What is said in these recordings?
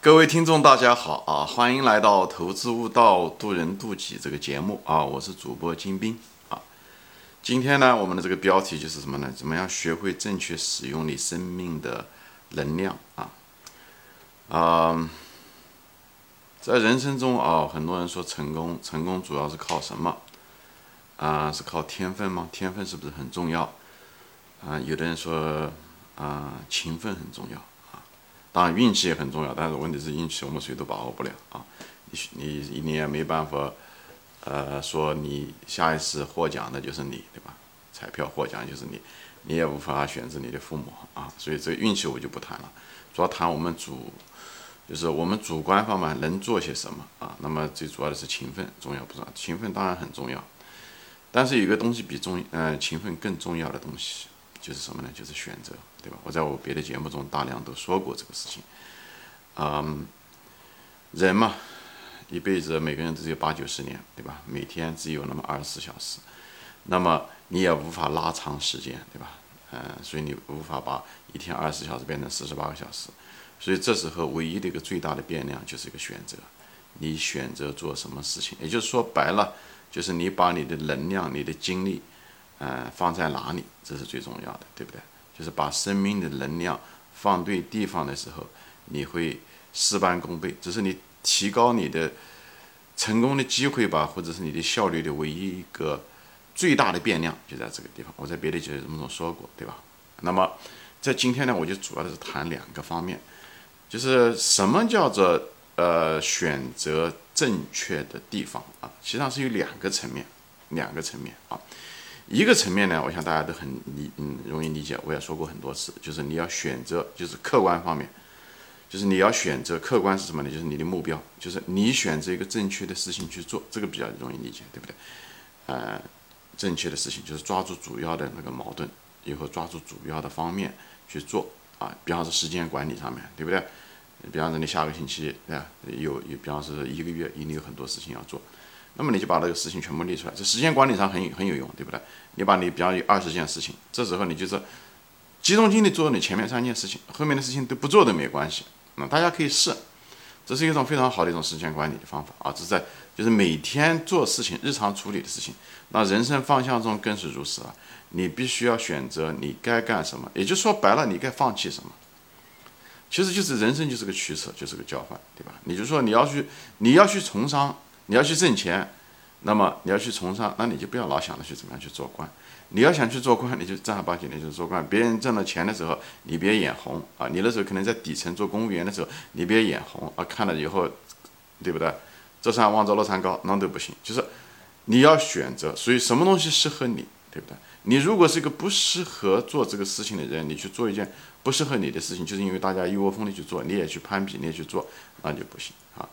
各位听众，大家好啊！欢迎来到《投资悟道，渡人渡己》这个节目啊！我是主播金兵啊。今天呢，我们的这个标题就是什么呢？怎么样学会正确使用你生命的能量啊？啊，在人生中啊，很多人说成功，成功主要是靠什么？啊，是靠天分吗？天分是不是很重要？啊，有的人说啊，勤奋很重要。当然运气也很重要，但是问题是运气我们谁都把握不了啊！你你你也没办法，呃，说你下一次获奖的就是你，对吧？彩票获奖就是你，你也无法选择你的父母啊！所以这个运气我就不谈了，主要谈我们主，就是我们主观方面能做些什么啊？那么最主要的是勤奋，重要不重要？勤奋当然很重要，但是有个东西比重，嗯，勤奋更重要的东西。就是什么呢？就是选择，对吧？我在我别的节目中大量都说过这个事情。嗯，人嘛，一辈子每个人只有八九十年，对吧？每天只有那么二十四小时，那么你也无法拉长时间，对吧？嗯，所以你无法把一天二十四小时变成四十八个小时。所以这时候唯一的一个最大的变量就是一个选择，你选择做什么事情？也就是说白了，就是你把你的能量、你的精力。呃，放在哪里，这是最重要的，对不对？就是把生命的能量放对地方的时候，你会事半功倍。这是你提高你的成功的机会吧，或者是你的效率的唯一一个最大的变量，就在这个地方。我在别的节目中说过，对吧？那么在今天呢，我就主要的是谈两个方面，就是什么叫做呃选择正确的地方啊？实际上是有两个层面，两个层面啊。一个层面呢，我想大家都很理嗯容易理解，我也说过很多次，就是你要选择，就是客观方面，就是你要选择客观是什么呢？就是你的目标，就是你选择一个正确的事情去做，这个比较容易理解，对不对？呃，正确的事情就是抓住主要的那个矛盾，以后抓住主要的方面去做啊。比方说时间管理上面对不对？比方说你下个星期对吧？有有，比方说一个月，一定有很多事情要做。那么你就把这个事情全部列出来，这时间管理上很很有用，对不对？你把你比方有二十件事情，这时候你就是集中精力做你前面三件事情，后面的事情都不做都没关系。那大家可以试，这是一种非常好的一种时间管理的方法啊！这是在就是每天做事情、日常处理的事情，那人生方向中更是如此啊！你必须要选择你该干什么，也就说白了，你该放弃什么。其实就是人生就是个取舍，就是个交换，对吧？你就说你要去你要去从商。你要去挣钱，那么你要去从商，那你就不要老想着去怎么样去做官。你要想去做官，你就正儿八经的去做官。别人挣了钱的时候，你别眼红啊！你那时候可能在底层做公务员的时候，你别眼红啊！看了以后，对不对？这山望着那山高，那都不行。就是你要选择，所以什么东西适合你，对不对？你如果是一个不适合做这个事情的人，你去做一件不适合你的事情，就是因为大家一窝蜂的去做，你也去攀比，你也去做，那就不行啊。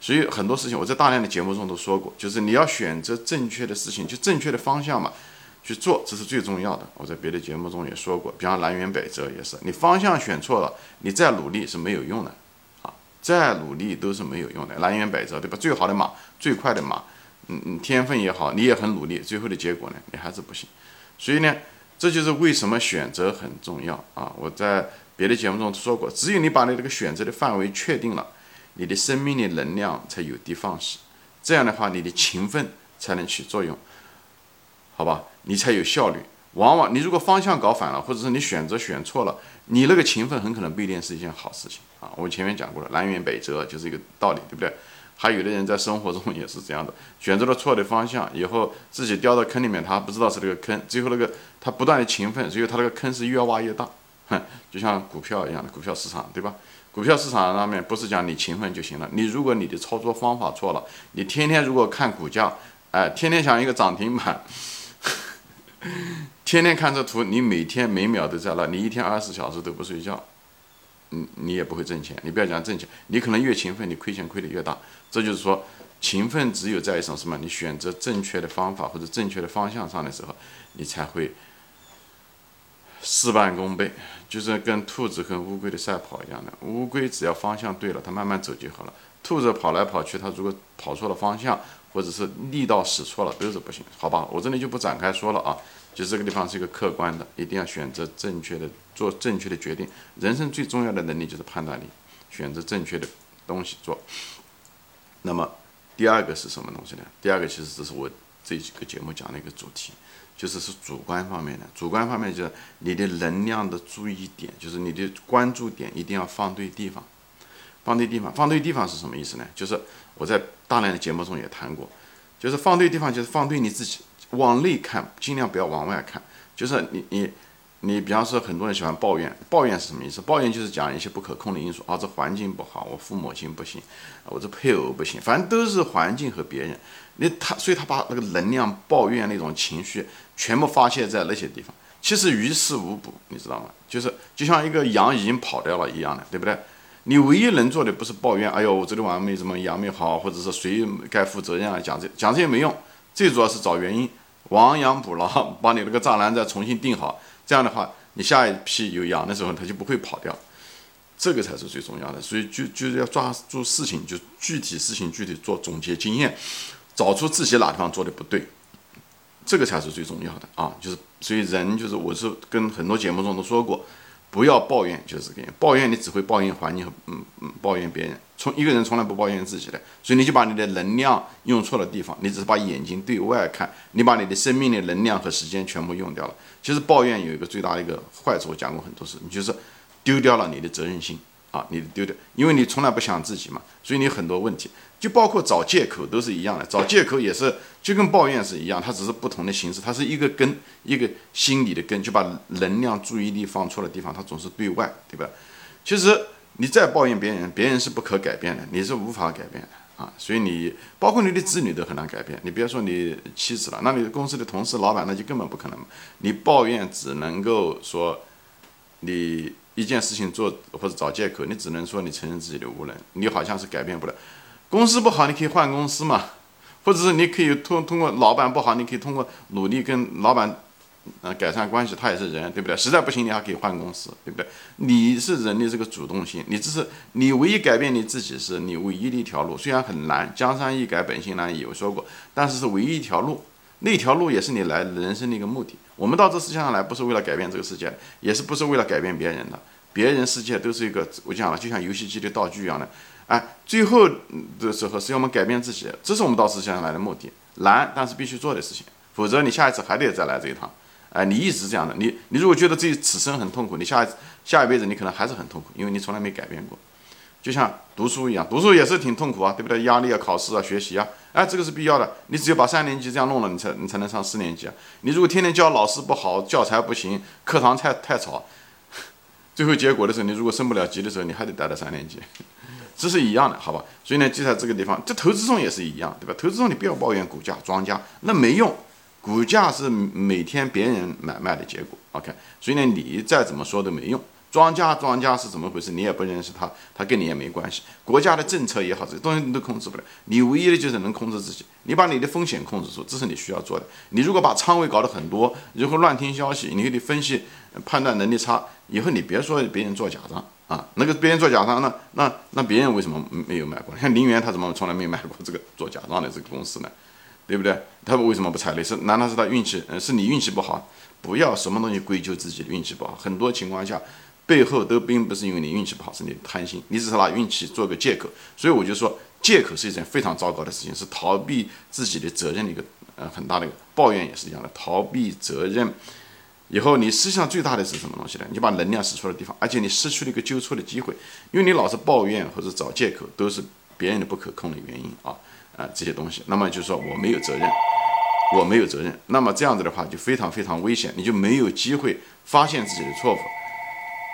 所以很多事情我在大量的节目中都说过，就是你要选择正确的事情，就正确的方向嘛，去做，这是最重要的。我在别的节目中也说过，比方南辕北辙也是，你方向选错了，你再努力是没有用的，啊，再努力都是没有用的。南辕北辙，对吧？最好的马，最快的马，嗯嗯，天分也好，你也很努力，最后的结果呢，你还是不行。所以呢，这就是为什么选择很重要啊！我在别的节目中说过，只有你把你这个选择的范围确定了。你的生命的能量才有的放矢，这样的话，你的勤奋才能起作用，好吧？你才有效率。往往你如果方向搞反了，或者是你选择选错了，你那个勤奋很可能不一定是一件好事情啊。我前面讲过了，南辕北辙就是一个道理，对不对？还有的人在生活中也是这样的，选择了错的方向以后，自己掉到坑里面，他不知道是这个坑，最后那个他不断的勤奋，最后他那个坑是越挖越大，哼，就像股票一样的股票市场，对吧？股票市场上面不是讲你勤奋就行了，你如果你的操作方法错了，你天天如果看股价，哎，天天想一个涨停板，天天看这图，你每天每秒都在那，你一天二十四小时都不睡觉，你你也不会挣钱。你不要讲挣钱，你可能越勤奋，你亏钱亏得越大。这就是说，勤奋只有在一种什么？你选择正确的方法或者正确的方向上的时候，你才会。事半功倍，就是跟兔子跟乌龟的赛跑一样的。乌龟只要方向对了，它慢慢走就好了。兔子跑来跑去，它如果跑错了方向，或者是力道使错了，都是不行。好吧，我这里就不展开说了啊。就这个地方是一个客观的，一定要选择正确的，做正确的决定。人生最重要的能力就是判断力，选择正确的东西做。那么第二个是什么东西呢？第二个其实这是我这几个节目讲的一个主题，就是是主观方面的。主观方面就是你的能量的注意点，就是你的关注点一定要放对地方。放对地方，放对地方是什么意思呢？就是我在大量的节目中也谈过，就是放对地方，就是放对你自己，往内看，尽量不要往外看。就是你你你，比方说很多人喜欢抱怨，抱怨是什么意思？抱怨就是讲一些不可控的因素啊，这环境不好，我父母亲不行，我这配偶不行，反正都是环境和别人。你他，所以他把那个能量抱怨那种情绪全部发泄在那些地方，其实于事无补，你知道吗？就是就像一个羊已经跑掉了一样的，对不对？你唯一能做的不是抱怨，哎呦，我昨天晚上没怎么羊没好，或者是谁该负责任啊？讲这讲这些没用，最主要是找原因，亡羊补牢，把你那个栅栏再重新定好。这样的话，你下一批有羊的时候，它就不会跑掉。这个才是最重要的。所以就就是要抓住事情，就具体事情具体做总结经验，找出自己哪地方做的不对，这个才是最重要的啊！就是所以人就是我是跟很多节目中都说过。不要抱怨，就是这个。抱怨你只会抱怨环境和嗯嗯抱怨别人。从一个人从来不抱怨自己的，所以你就把你的能量用错了地方。你只是把眼睛对外看，你把你的生命的能量和时间全部用掉了。其实抱怨有一个最大的一个坏处，我讲过很多次，你就是丢掉了你的责任心啊，你丢掉，因为你从来不想自己嘛，所以你很多问题。就包括找借口都是一样的，找借口也是就跟抱怨是一样，它只是不同的形式，它是一个根，一个心理的根，就把能量注意力放错了地方，它总是对外，对吧？其实你再抱怨别人，别人是不可改变的，你是无法改变的啊，所以你包括你的子女都很难改变，你别说你妻子了，那你公司的同事、老板那就根本不可能，你抱怨只能够说你一件事情做或者找借口，你只能说你承认自己的无能，你好像是改变不了。公司不好，你可以换公司嘛，或者是你可以通通过老板不好，你可以通过努力跟老板，呃改善关系，他也是人，对不对？实在不行，你还可以换公司，对不对？你是人的这个主动性，你这是你唯一改变你自己是你唯一的一条路，虽然很难，江山易改，本性难移，有说过，但是是唯一一条路，那条路也是你来人生的一个目的。我们到这世界上来，不是为了改变这个世界，也是不是为了改变别人的，别人世界都是一个，我讲了，就像游戏机的道具一样的。哎，最后的时候是要我们改变自己，这是我们到世界上来的目的，难但是必须做的事情，否则你下一次还得再来这一趟。哎，你一直这样的，你你如果觉得自己此生很痛苦，你下一下一辈子你可能还是很痛苦，因为你从来没改变过。就像读书一样，读书也是挺痛苦啊，对不对？压力啊，考试啊，学习啊，哎，这个是必要的。你只有把三年级这样弄了，你才你才能上四年级啊。你如果天天教老师不好，教材不行，课堂太太吵，最后结果的时候，你如果升不了级的时候，你还得待到三年级。这是一样的，好吧？所以呢，就在这个地方，这投资中也是一样，对吧？投资中你不要抱怨股价、庄家，那没用。股价是每天别人买卖的结果，OK？所以呢，你再怎么说都没用。庄家，庄家是怎么回事？你也不认识他，他跟你也没关系。国家的政策也好，这些东西你都控制不了。你唯一的就是能控制自己，你把你的风险控制住，这是你需要做的。你如果把仓位搞得很多，然后乱听消息，你得分析判断能力差，以后你别说别人做假账。啊，那个别人做假账，那那那别人为什么没有买过？像林园他怎么从来没买过这个做假账的这个公司呢？对不对？他为什么不踩雷？是难道是他运气？呃，是你运气不好？不要什么东西归咎自己的运气不好，很多情况下背后都并不是因为你运气不好，是你贪心，你只是拿运气做个借口。所以我就说，借口是一件非常糟糕的事情，是逃避自己的责任的一个呃很大的一个抱怨也是一样的，逃避责任。以后你实际上最大的是什么东西呢？你把能量使错了地方，而且你失去了一个纠错的机会，因为你老是抱怨或者找借口，都是别人的不可控的原因啊啊这些东西。那么就是说我没有责任，我没有责任。那么这样子的话就非常非常危险，你就没有机会发现自己的错误。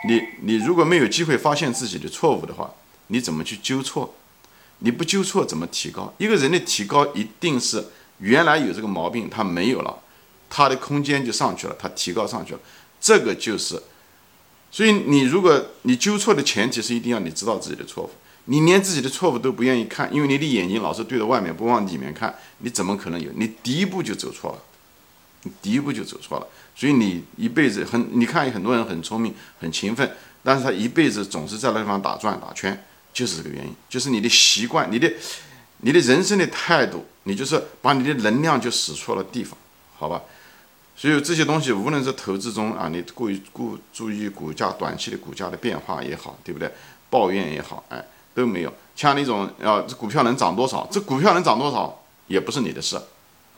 你你如果没有机会发现自己的错误的话，你怎么去纠错？你不纠错怎么提高？一个人的提高一定是原来有这个毛病，他没有了。他的空间就上去了，他提高上去了，这个就是，所以你如果你纠错的前提是一定要你知道自己的错误，你连自己的错误都不愿意看，因为你的眼睛老是对着外面不往里面看，你怎么可能有？你第一步就走错了，你第一步就走错了，所以你一辈子很，你看很多人很聪明很勤奋，但是他一辈子总是在那地方打转打圈，就是这个原因，就是你的习惯，你的你的人生的态度，你就是把你的能量就使错了地方，好吧？所以这些东西，无论是投资中啊，你过于顾注意股价短期的股价的变化也好，对不对？抱怨也好，哎，都没有。像那种啊，这股票能涨多少？这股票能涨多少也不是你的事，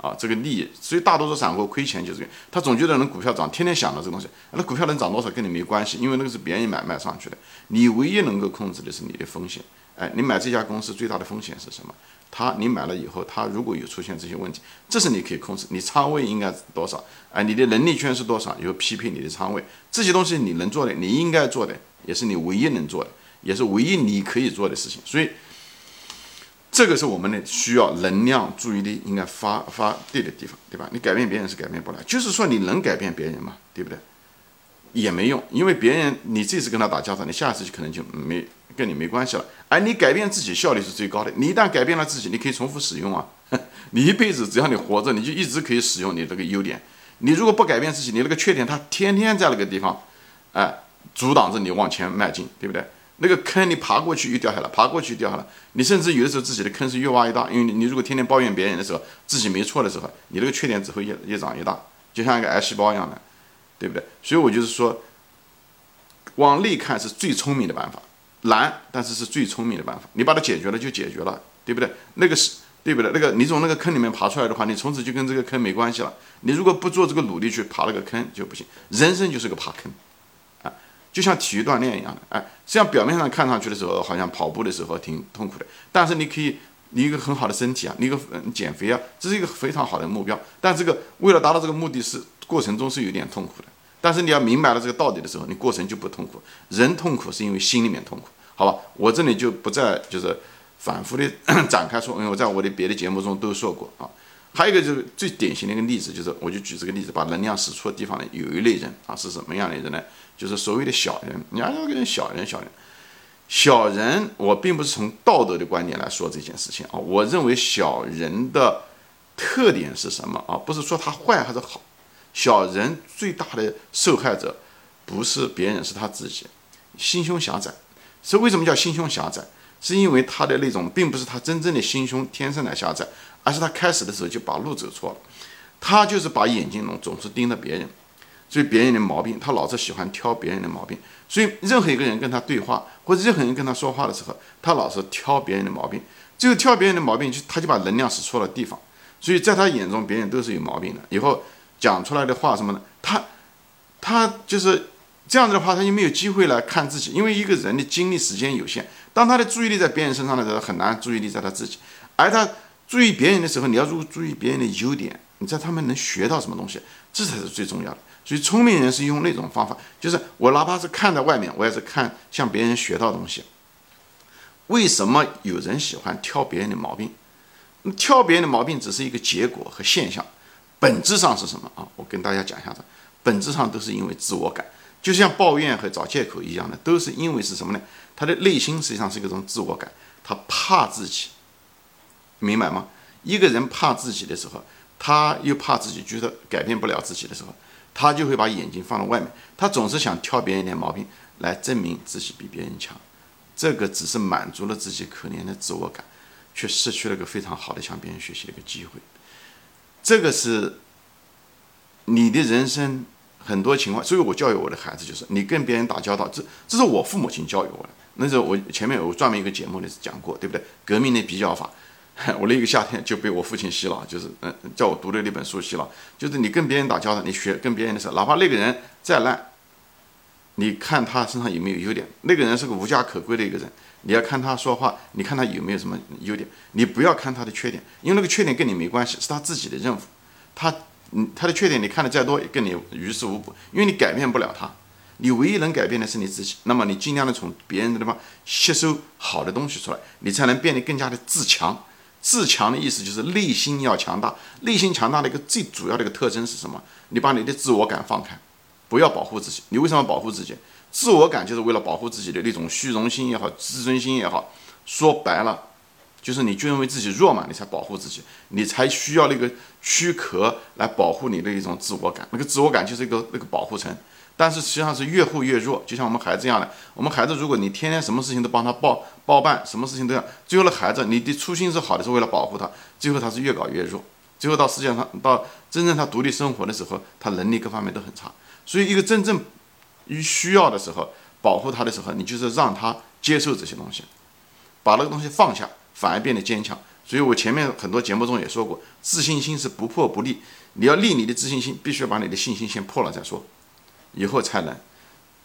啊，这个利益。所以大多数散户亏钱就是，他总觉得能股票涨，天天想着这个东西。那股票能涨多少跟你没关系，因为那个是别人买卖上去的。你唯一能够控制的是你的风险。哎，你买这家公司最大的风险是什么？它你买了以后，它如果有出现这些问题，这是你可以控制。你仓位应该多少？哎，你的能力圈是多少？有匹配你的仓位，这些东西你能做的，你应该做的，也是你唯一能做的。也是唯一你可以做的事情，所以这个是我们的需要能量、注意力应该发发对的地方，对吧？你改变别人是改变不了，就是说你能改变别人嘛，对不对？也没用，因为别人你这次跟他打交道，你下次就可能就没跟你没关系了。而你改变自己效率是最高的，你一旦改变了自己，你可以重复使用啊，你一辈子只要你活着，你就一直可以使用你这个优点。你如果不改变自己，你那个缺点它天天在那个地方，哎，阻挡着你往前迈进，对不对？那个坑你爬过去又掉下来，爬过去掉下来，你甚至有的时候自己的坑是越挖越大，因为你如果天天抱怨别人的时候，自己没错的时候，你这个缺点只会越越长越大，就像一个癌细胞一样的，对不对？所以我就是说，往内看是最聪明的办法，难，但是是最聪明的办法，你把它解决了就解决了，对不对？那个是对不对？那个你从那个坑里面爬出来的话，你从此就跟这个坑没关系了。你如果不做这个努力去爬那个坑就不行，人生就是个爬坑。就像体育锻炼一样的，哎，这样表面上看上去的时候，好像跑步的时候挺痛苦的，但是你可以，你一个很好的身体啊，你一个减肥啊，这是一个非常好的目标。但这个为了达到这个目的，是过程中是有点痛苦的。但是你要明白了这个道理的时候，你过程就不痛苦。人痛苦是因为心里面痛苦，好吧？我这里就不再就是反复的展开说，因为我在我的别的节目中都说过啊。还有一个就是最典型的一个例子，就是我就举这个例子，把能量使出的地方呢，有一类人啊，是什么样的人呢？就是所谓的小人，你看这个人小人，小人，小人。我并不是从道德的观点来说这件事情啊。我认为小人的特点是什么啊？不是说他坏还是好。小人最大的受害者不是别人，是他自己，心胸狭窄。是为什么叫心胸狭窄？是因为他的那种，并不是他真正的心胸天生的狭窄，而是他开始的时候就把路走错了。他就是把眼睛总总是盯着别人。所以别人的毛病，他老是喜欢挑别人的毛病。所以任何一个人跟他对话，或者任何人跟他说话的时候，他老是挑别人的毛病。最后挑别人的毛病，就他就把能量使错了地方。所以在他眼中，别人都是有毛病的。以后讲出来的话什么呢？他他就是这样子的话，他就没有机会来看自己。因为一个人的精力时间有限，当他的注意力在别人身上的时候，很难注意力在他自己。而他注意别人的时候，你要注注意别人的优点，你在他们能学到什么东西，这才是最重要的。所以聪明人是用那种方法，就是我哪怕是看在外面，我也是看向别人学到东西。为什么有人喜欢挑别人的毛病？挑别人的毛病只是一个结果和现象，本质上是什么啊？我跟大家讲一下子，本质上都是因为自我感，就像抱怨和找借口一样的，都是因为是什么呢？他的内心实际上是一种自我感，他怕自己，明白吗？一个人怕自己的时候，他又怕自己觉得改变不了自己的时候。他就会把眼睛放到外面，他总是想挑别人一点毛病来证明自己比别人强，这个只是满足了自己可怜的自我感，却失去了个非常好的向别人学习的一个机会。这个是你的人生很多情况，所以我教育我的孩子就是，你跟别人打交道，这这是我父母亲教育我的。那时候我前面有专门一个节目里讲过，对不对？革命的比较法。我那个夏天就被我父亲洗脑，就是嗯，叫我读的那本书洗脑，就是你跟别人打交道，你学跟别人的时候，哪怕那个人再烂，你看他身上有没有优点。那个人是个无家可归的一个人，你要看他说话，你看他有没有什么优点，你不要看他的缺点，因为那个缺点跟你没关系，是他自己的任务。他嗯，他的缺点你看的再多，也跟你于事无补，因为你改变不了他，你唯一能改变的是你自己。那么你尽量的从别人的地方吸收好的东西出来，你才能变得更加的自强。自强的意思就是内心要强大，内心强大的一个最主要的一个特征是什么？你把你的自我感放开，不要保护自己。你为什么保护自己？自我感就是为了保护自己的那种虚荣心也好，自尊心也好。说白了，就是你就认为自己弱嘛，你才保护自己，你才需要那个躯壳来保护你的一种自我感。那个自我感就是一个那个保护层。但是实际上是越护越弱，就像我们孩子一样的。我们孩子，如果你天天什么事情都帮他包包办，什么事情都要，最后的孩子，你的初心是好的，是为了保护他，最后他是越搞越弱，最后到世界上到真正他独立生活的时候，他能力各方面都很差。所以，一个真正需要的时候，保护他的时候，你就是让他接受这些东西，把那个东西放下，反而变得坚强。所以我前面很多节目中也说过，自信心是不破不立。你要立你的自信心，必须要把你的信心先破了再说，以后才能。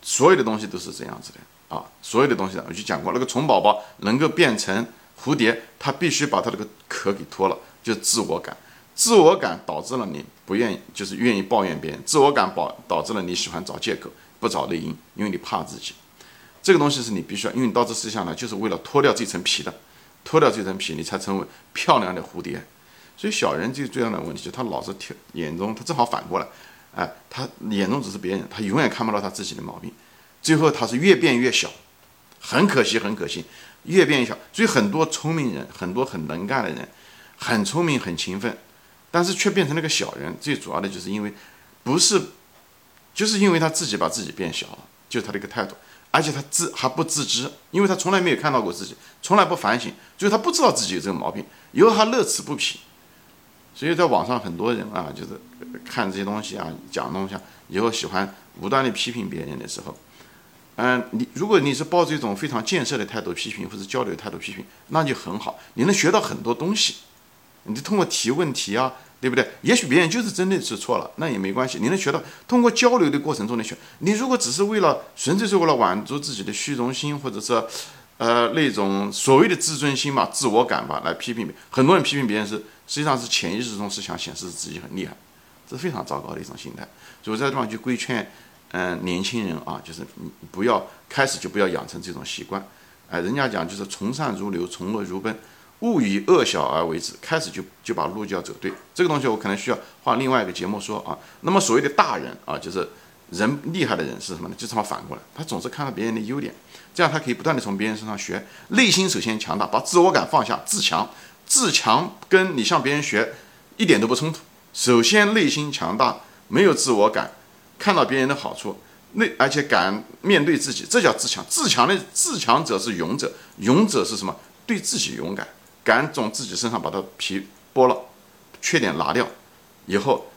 所有的东西都是这样子的啊，所有的东西我就讲过，那个虫宝宝能够变成蝴蝶，它必须把它这个壳给脱了，就自我感。自我感导致了你不愿意，就是愿意抱怨别人。自我感导导致了你喜欢找借口，不找内因，因为你怕自己。这个东西是你必须要，因为你到这世界上来就是为了脱掉这层皮的。脱掉这层皮，你才成为漂亮的蝴蝶。所以小人最最大的问题，就他老是挑眼中，他正好反过来，哎，他眼中只是别人，他永远看不到他自己的毛病。最后他是越变越小，很可惜，很可惜，越变越小。所以很多聪明人，很多很能干的人，很聪明很勤奋，但是却变成了个小人。最主要的就是因为，不是，就是因为他自己把自己变小了，就是他的一个态度。而且他自还不自知，因为他从来没有看到过自己，从来不反省，所以他不知道自己有这个毛病，以后他乐此不疲。所以在网上很多人啊，就是看这些东西啊，讲东西啊，以后喜欢无端的批评别人的时候，嗯，你如果你是抱着一种非常建设的态度批评，或者交流态度批评，那就很好，你能学到很多东西。你通过提问题啊。对不对？也许别人就是真的是错了，那也没关系。你能学到通过交流的过程中的学。你如果只是为了纯粹是为了满足自己的虚荣心，或者是呃那种所谓的自尊心嘛、自我感吧，来批评别人，很多人批评别人是实际上是潜意识中是想显示自己很厉害，这是非常糟糕的一种心态。所以在这地方就规劝，嗯，年轻人啊，就是不要开始就不要养成这种习惯。哎，人家讲就是从善如流，从恶如奔。勿以恶小而为之，开始就就把路就要走对。这个东西我可能需要换另外一个节目说啊。那么所谓的大人啊，就是人厉害的人是什么呢？就这么反过来，他总是看到别人的优点，这样他可以不断的从别人身上学。内心首先强大，把自我感放下，自强。自强跟你向别人学一点都不冲突。首先内心强大，没有自我感，看到别人的好处，内而且敢面对自己，这叫自强。自强的自强者是勇者，勇者是什么？对自己勇敢。敢从自己身上把它皮剥了，缺点拿掉，以后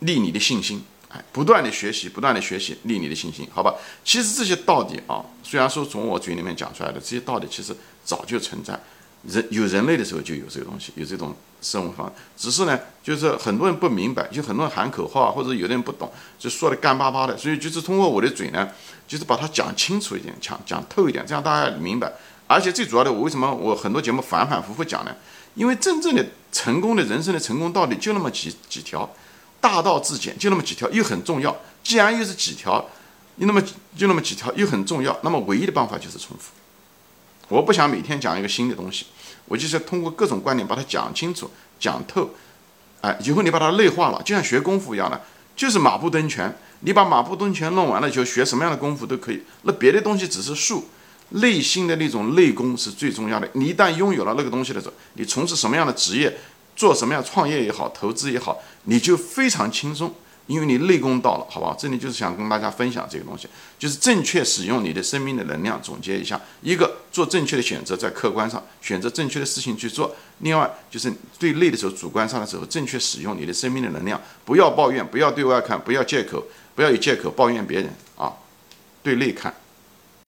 立你的信心，哎，不断的学习，不断的学习，立你的信心，好吧？其实这些道理啊，虽然说从我嘴里面讲出来的这些道理，其实早就存在，人有人类的时候就有这个东西，有这种生活方式，只是呢，就是很多人不明白，就很多人喊口号，或者有的人不懂，就说的干巴巴的，所以就是通过我的嘴呢，就是把它讲清楚一点，讲讲透一点，这样大家明白。而且最主要的，我为什么我很多节目反反复复讲呢？因为真正的成功的人生的成功道理就那么几几条，大道至简就那么几条，又很重要。既然又是几条，又那么就那么几条，又很重要，那么唯一的办法就是重复。我不想每天讲一个新的东西，我就是通过各种观点把它讲清楚、讲透。哎，以后你把它内化了，就像学功夫一样的，就是马步蹲拳。你把马步蹲拳弄完了，就学什么样的功夫都可以。那别的东西只是术。内心的那种内功是最重要的。你一旦拥有了那个东西的时候，你从事什么样的职业，做什么样创业也好，投资也好，你就非常轻松，因为你内功到了，好不好？这里就是想跟大家分享这个东西，就是正确使用你的生命的能量。总结一下：一个做正确的选择，在客观上选择正确的事情去做；另外就是对内的时候，主观上的时候，正确使用你的生命的能量，不要抱怨，不要对外看，不要借口，不要有借口抱怨别人啊，对内看。